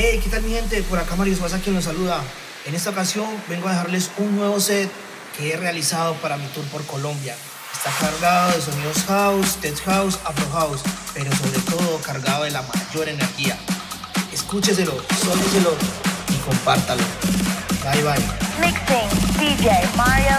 Hey, ¿qué tal mi gente? Por acá Mario Suaza quien los saluda. En esta ocasión vengo a dejarles un nuevo set que he realizado para mi tour por Colombia. Está cargado de sonidos house, tech house, afro house, pero sobre todo cargado de la mayor energía. Escúcheselo, sóliselo y compártalo. Bye bye. Mixing DJ Mario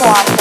What?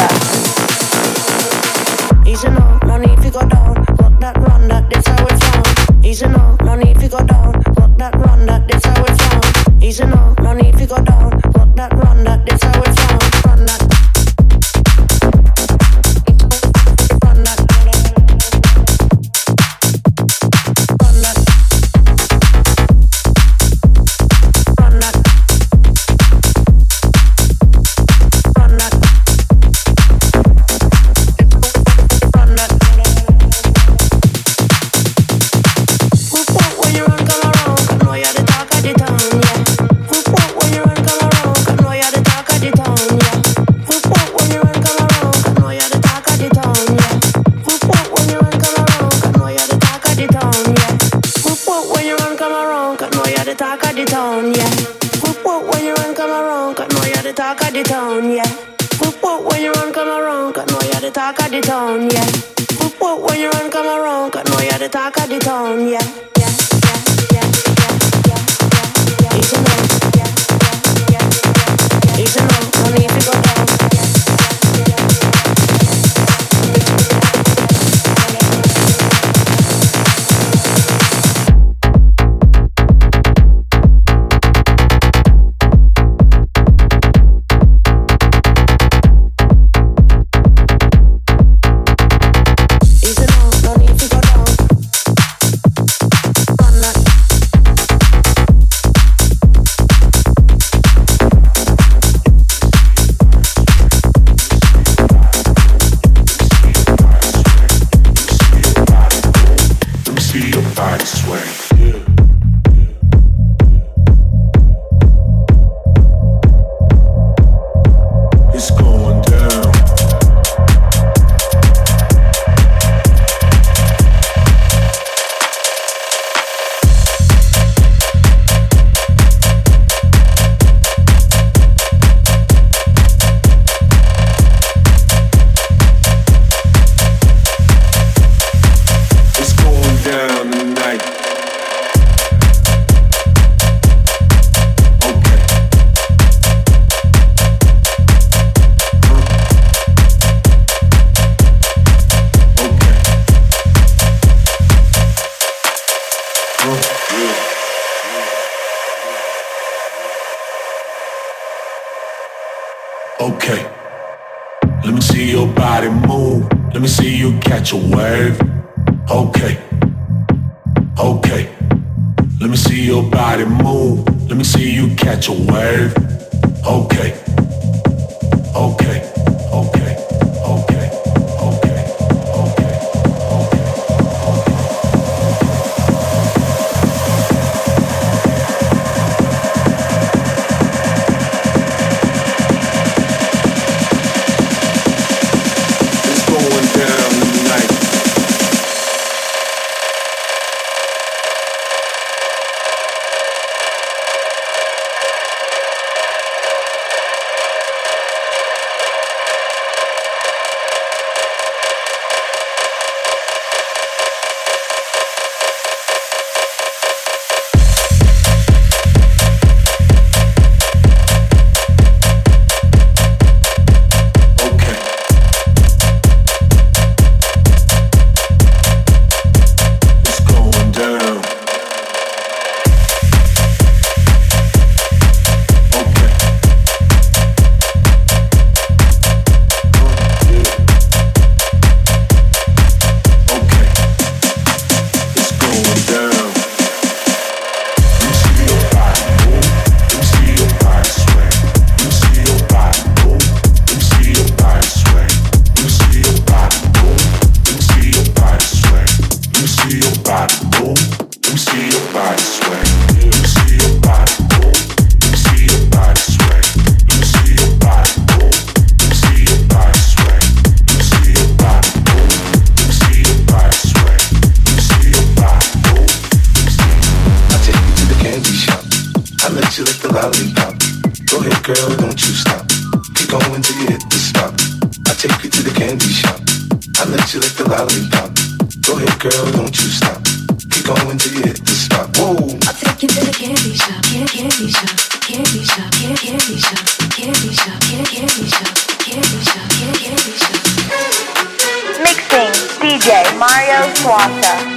Mixing DJ Mario Suaza.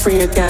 free again.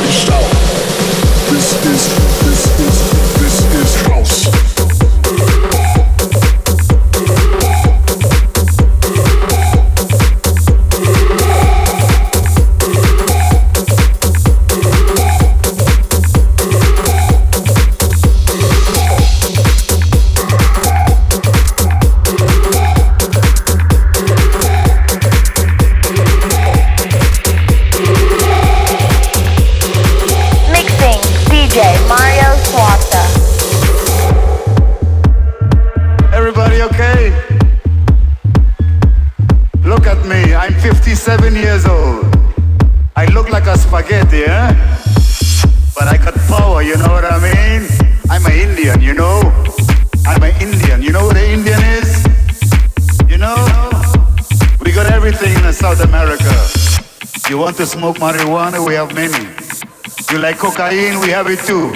We have it too.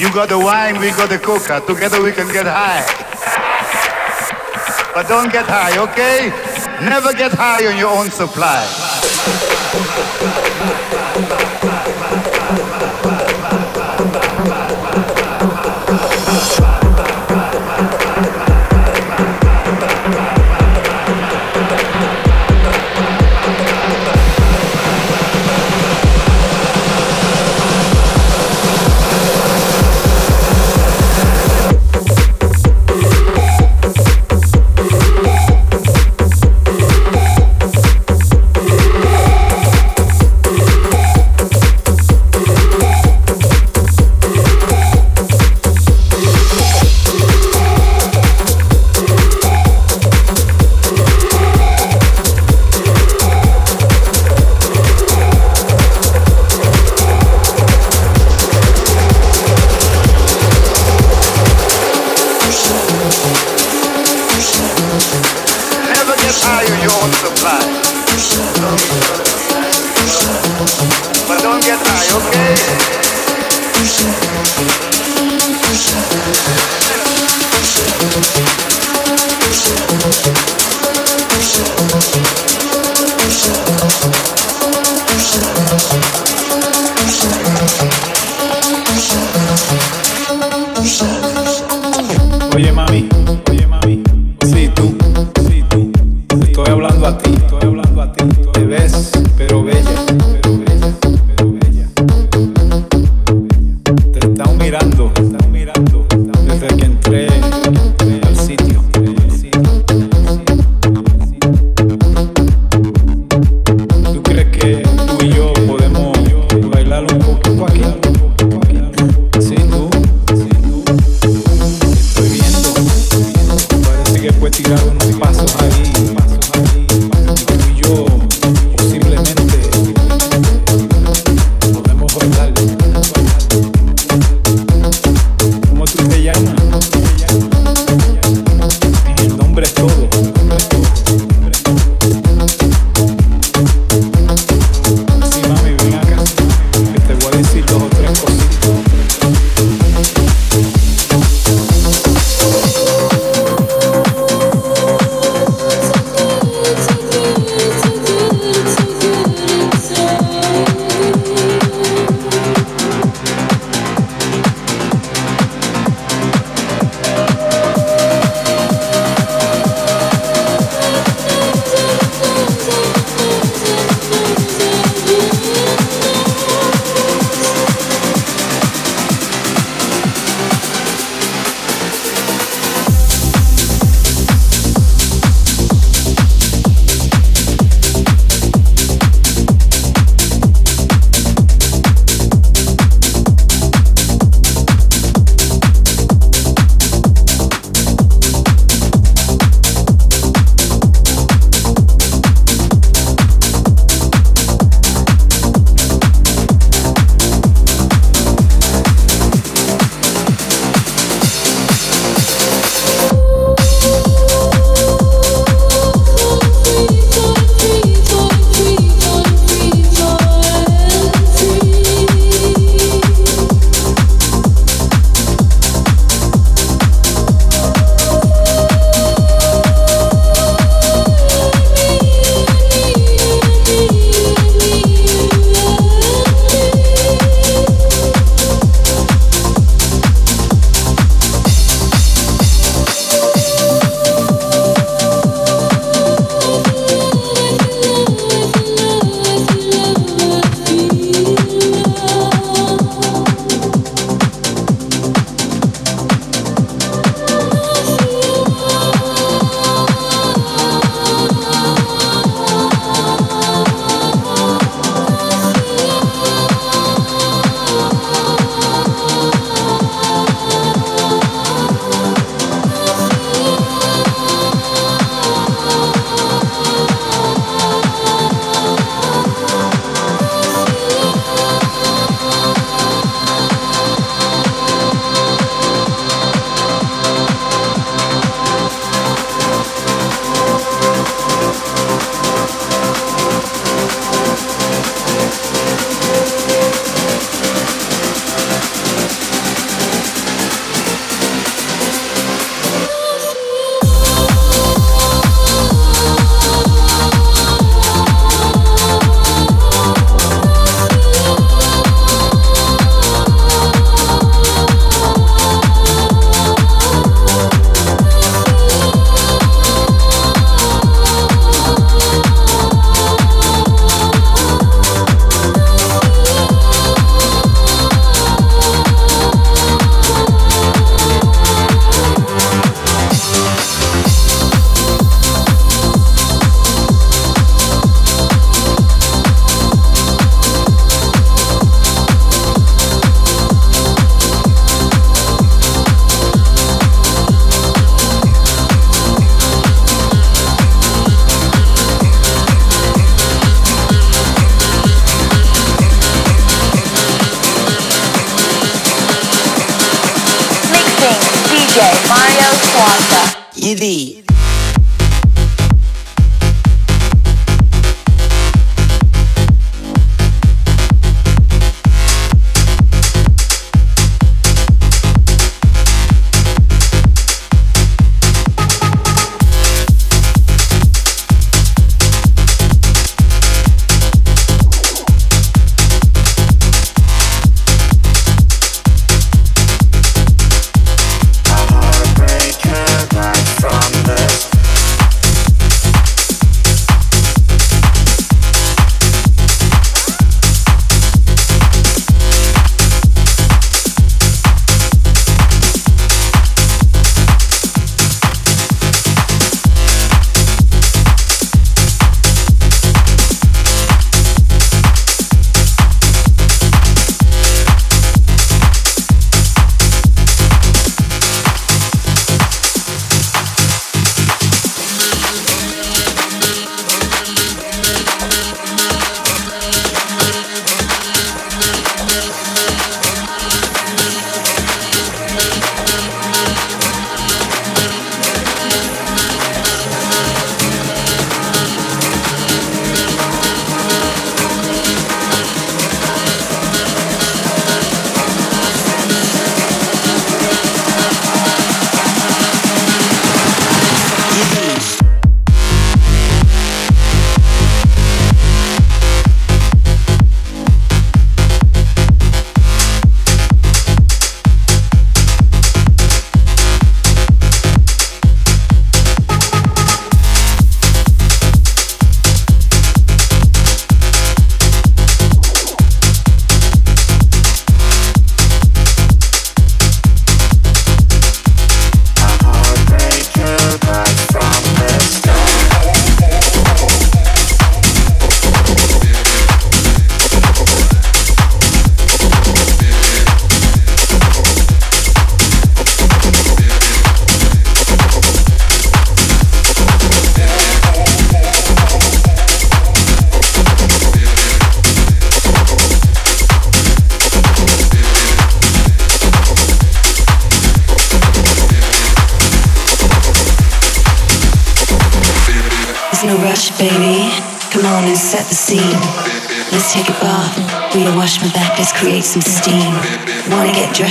You got the wine, we got the coca. Together we can get high. But don't get high, okay? Never get high on your own supply.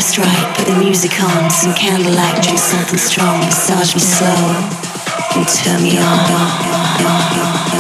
just right, put the music on, some candlelight, drink something strong, massage me slow, and turn me on. on, on, on.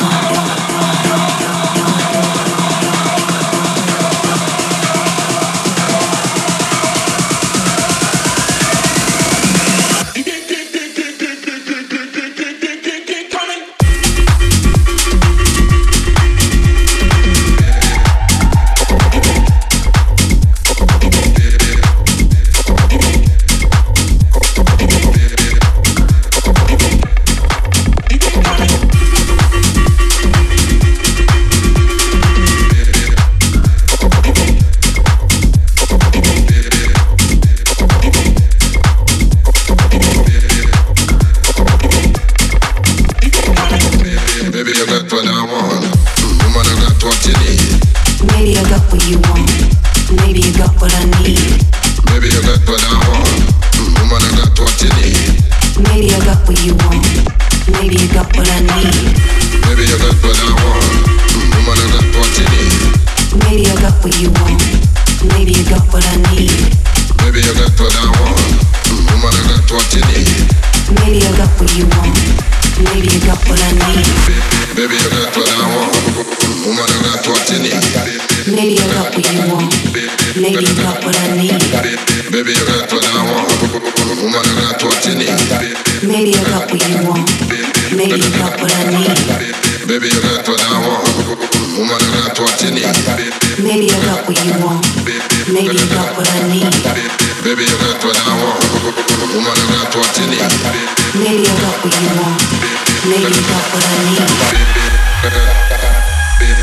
Bip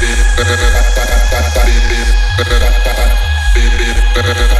bip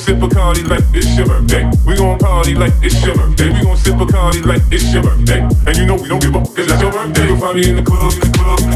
sip a Bacardi like it's your birthday. We gon' party like it's your birthday. We gon' sip a Bacardi like it's your birthday. And you know we don't give up, cause that's your birthday. You'll find me in the club, in the club.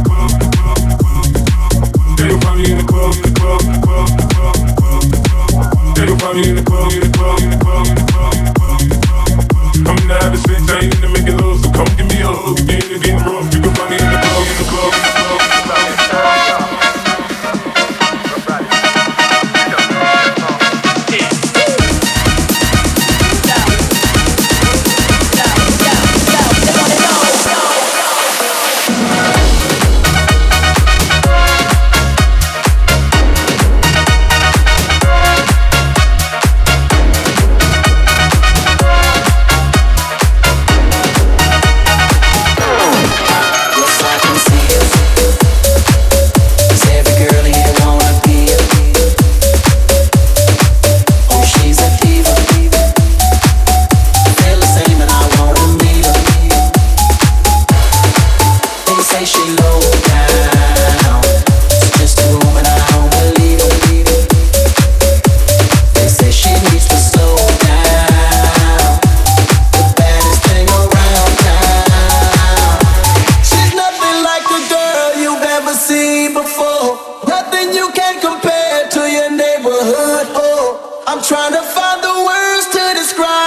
trying to find the words to describe.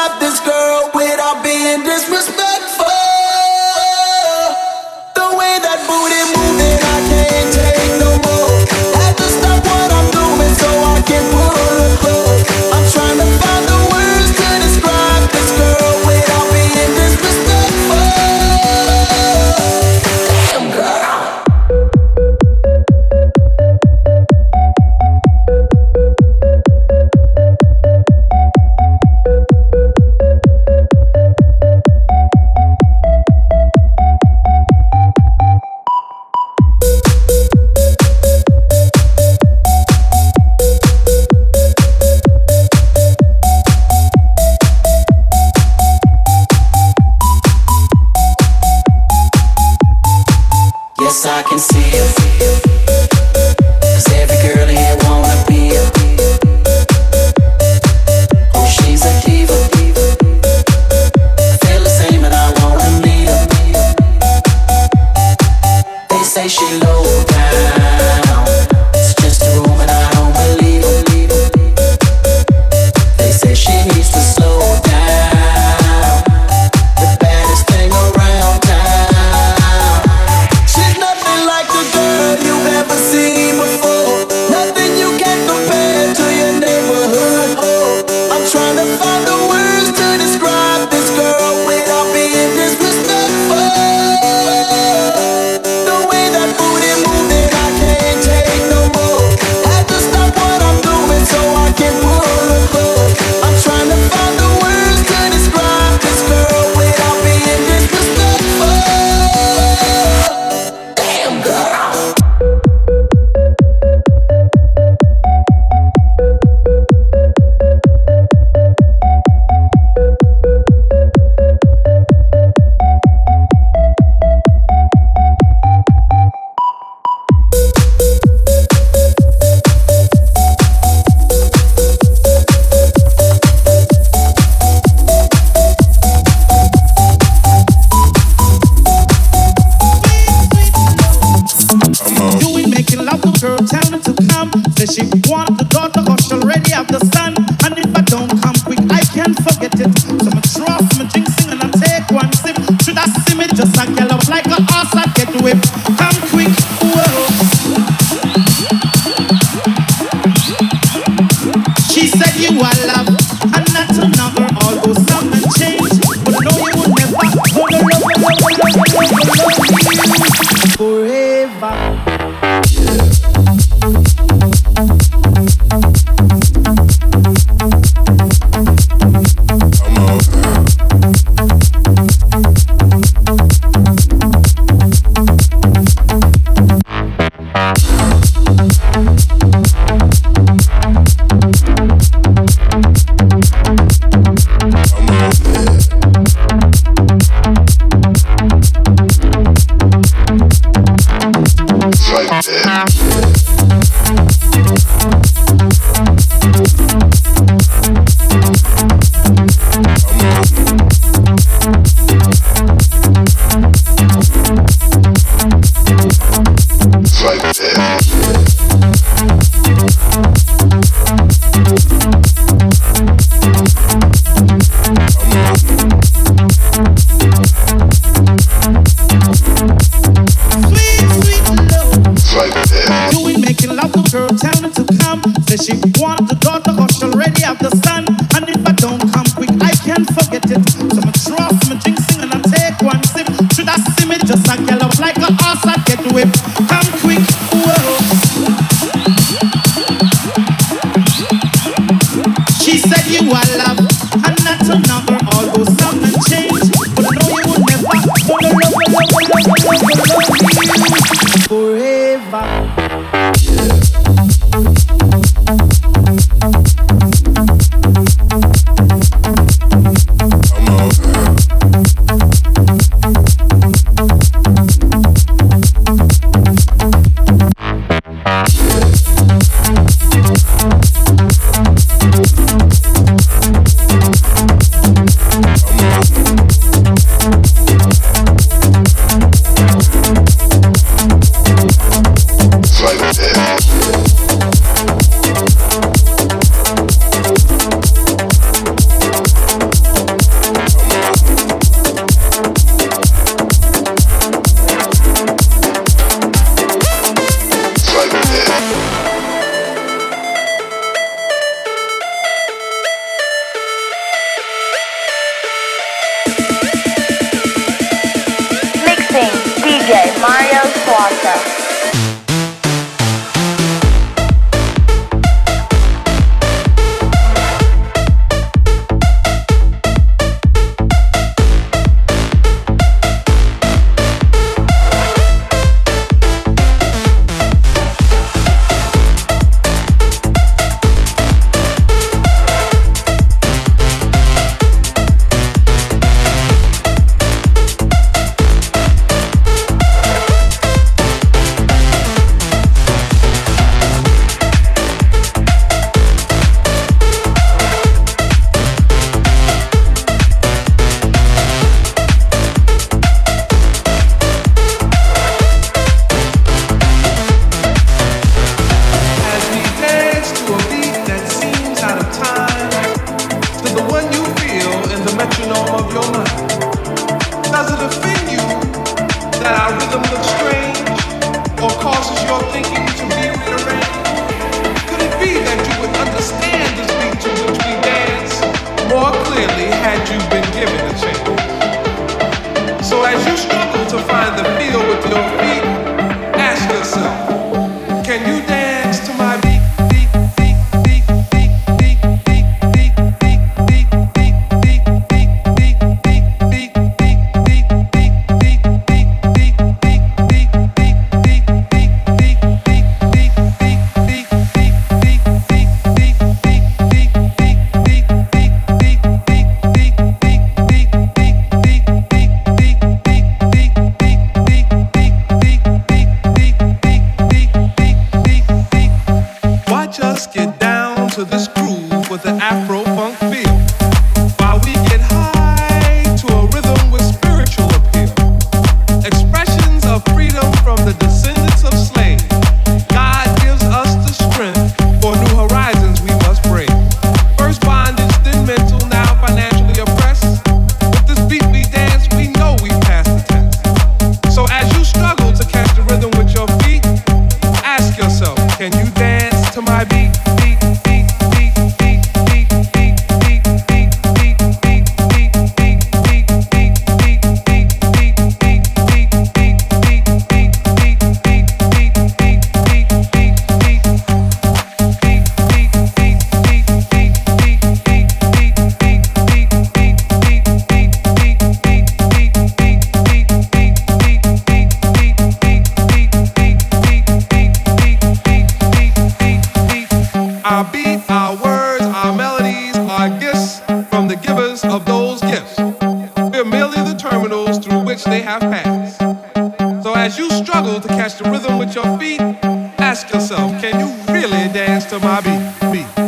beat? Ask yourself, can you really dance to my beat? beat?